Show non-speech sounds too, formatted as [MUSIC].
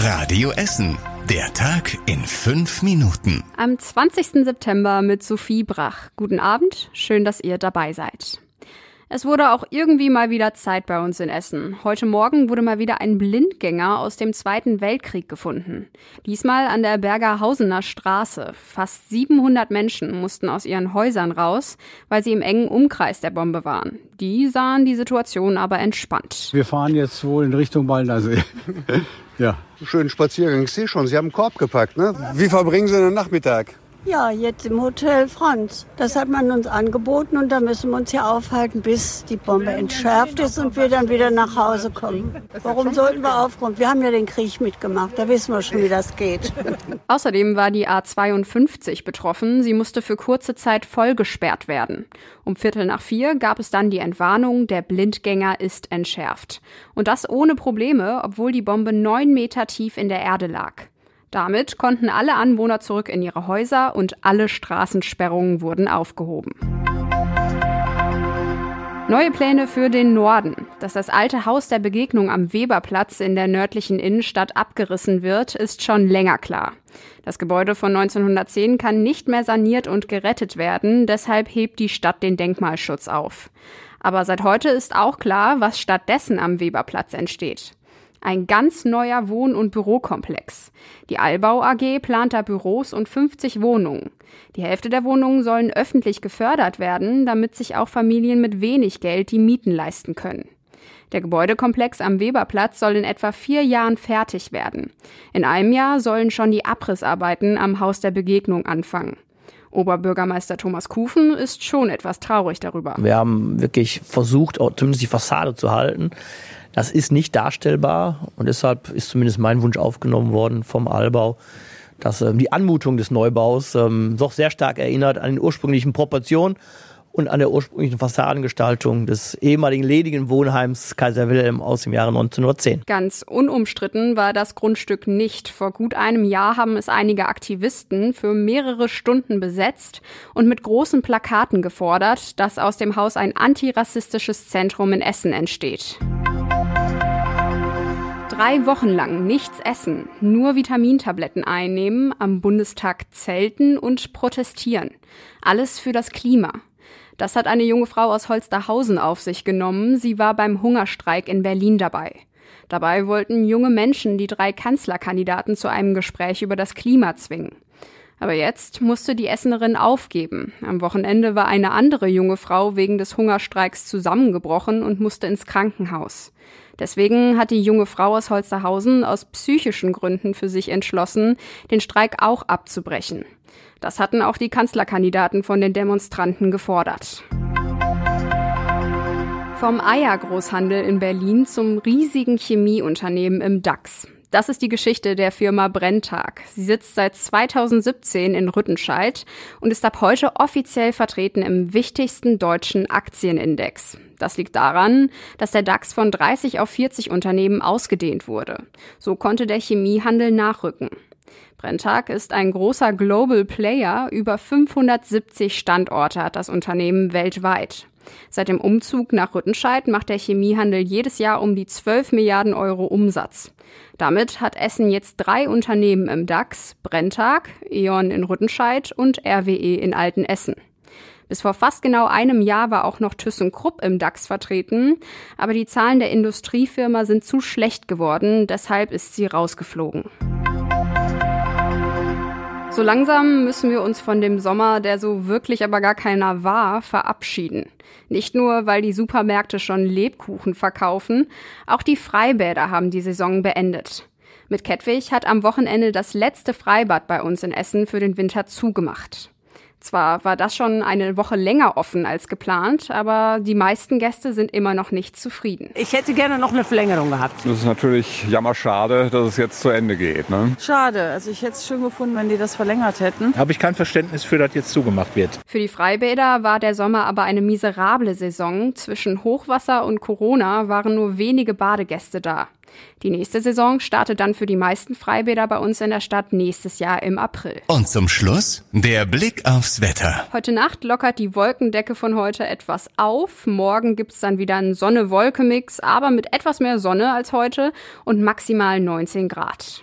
Radio Essen. Der Tag in fünf Minuten. Am 20. September mit Sophie Brach. Guten Abend, schön, dass ihr dabei seid. Es wurde auch irgendwie mal wieder Zeit bei uns in Essen. Heute Morgen wurde mal wieder ein Blindgänger aus dem Zweiten Weltkrieg gefunden. Diesmal an der Bergerhausener Straße. Fast 700 Menschen mussten aus ihren Häusern raus, weil sie im engen Umkreis der Bombe waren. Die sahen die Situation aber entspannt. Wir fahren jetzt wohl in Richtung Baldnersee. [LAUGHS] ja. Schönen Spaziergang. Ich sehe schon, Sie haben einen Korb gepackt, ne? Wie verbringen Sie den Nachmittag? Ja, jetzt im Hotel Franz. Das hat man uns angeboten und da müssen wir uns hier aufhalten, bis die Bombe entschärft ist und wir dann wieder nach Hause kommen. Warum sollten wir aufkommen? Wir haben ja den Krieg mitgemacht, da wissen wir schon, wie das geht. [LAUGHS] Außerdem war die A52 betroffen. Sie musste für kurze Zeit voll gesperrt werden. Um Viertel nach vier gab es dann die Entwarnung, der Blindgänger ist entschärft. Und das ohne Probleme, obwohl die Bombe neun Meter tief in der Erde lag. Damit konnten alle Anwohner zurück in ihre Häuser und alle Straßensperrungen wurden aufgehoben. Neue Pläne für den Norden. Dass das alte Haus der Begegnung am Weberplatz in der nördlichen Innenstadt abgerissen wird, ist schon länger klar. Das Gebäude von 1910 kann nicht mehr saniert und gerettet werden, deshalb hebt die Stadt den Denkmalschutz auf. Aber seit heute ist auch klar, was stattdessen am Weberplatz entsteht. Ein ganz neuer Wohn- und Bürokomplex. Die Allbau AG plant da Büros und 50 Wohnungen. Die Hälfte der Wohnungen sollen öffentlich gefördert werden, damit sich auch Familien mit wenig Geld die Mieten leisten können. Der Gebäudekomplex am Weberplatz soll in etwa vier Jahren fertig werden. In einem Jahr sollen schon die Abrissarbeiten am Haus der Begegnung anfangen. Oberbürgermeister Thomas Kufen ist schon etwas traurig darüber. Wir haben wirklich versucht, zumindest die Fassade zu halten. Das ist nicht darstellbar und deshalb ist zumindest mein Wunsch aufgenommen worden vom Allbau, dass ähm, die Anmutung des Neubaus ähm, doch sehr stark erinnert an den ursprünglichen Proportionen und an der ursprünglichen Fassadengestaltung des ehemaligen ledigen Wohnheims Kaiser Wilhelm aus dem Jahre 1910. Ganz unumstritten war das Grundstück nicht. Vor gut einem Jahr haben es einige Aktivisten für mehrere Stunden besetzt und mit großen Plakaten gefordert, dass aus dem Haus ein antirassistisches Zentrum in Essen entsteht drei Wochen lang nichts essen, nur Vitamintabletten einnehmen, am Bundestag zelten und protestieren. Alles für das Klima. Das hat eine junge Frau aus Holsterhausen auf sich genommen. Sie war beim Hungerstreik in Berlin dabei. Dabei wollten junge Menschen die drei Kanzlerkandidaten zu einem Gespräch über das Klima zwingen. Aber jetzt musste die Essenerin aufgeben. Am Wochenende war eine andere junge Frau wegen des Hungerstreiks zusammengebrochen und musste ins Krankenhaus. Deswegen hat die junge Frau aus Holsterhausen aus psychischen Gründen für sich entschlossen, den Streik auch abzubrechen. Das hatten auch die Kanzlerkandidaten von den Demonstranten gefordert. Vom Eiergroßhandel in Berlin zum riesigen Chemieunternehmen im DAX. Das ist die Geschichte der Firma Brenntag. Sie sitzt seit 2017 in Rüttenscheid und ist ab heute offiziell vertreten im wichtigsten deutschen Aktienindex. Das liegt daran, dass der DAX von 30 auf 40 Unternehmen ausgedehnt wurde. So konnte der Chemiehandel nachrücken. Brenntag ist ein großer Global Player. Über 570 Standorte hat das Unternehmen weltweit. Seit dem Umzug nach Rüttenscheid macht der Chemiehandel jedes Jahr um die 12 Milliarden Euro Umsatz. Damit hat Essen jetzt drei Unternehmen im DAX, Brenntag, E.ON in Rüttenscheid und RWE in Altenessen. Bis vor fast genau einem Jahr war auch noch ThyssenKrupp im DAX vertreten, aber die Zahlen der Industriefirma sind zu schlecht geworden, deshalb ist sie rausgeflogen. So langsam müssen wir uns von dem Sommer, der so wirklich aber gar keiner war, verabschieden. Nicht nur, weil die Supermärkte schon Lebkuchen verkaufen, auch die Freibäder haben die Saison beendet. Mit Kettwig hat am Wochenende das letzte Freibad bei uns in Essen für den Winter zugemacht. Zwar war das schon eine Woche länger offen als geplant, aber die meisten Gäste sind immer noch nicht zufrieden. Ich hätte gerne noch eine Verlängerung gehabt. Das ist natürlich jammerschade, dass es jetzt zu Ende geht. Ne? Schade. Also ich hätte es schön gefunden, wenn die das verlängert hätten. Habe ich kein Verständnis für, dass jetzt zugemacht wird. Für die Freibäder war der Sommer aber eine miserable Saison. Zwischen Hochwasser und Corona waren nur wenige Badegäste da. Die nächste Saison startet dann für die meisten Freibäder bei uns in der Stadt nächstes Jahr im April. Und zum Schluss der Blick aufs Wetter. Heute Nacht lockert die Wolkendecke von heute etwas auf. Morgen gibt's dann wieder einen Sonne-Wolke-Mix, aber mit etwas mehr Sonne als heute und maximal 19 Grad.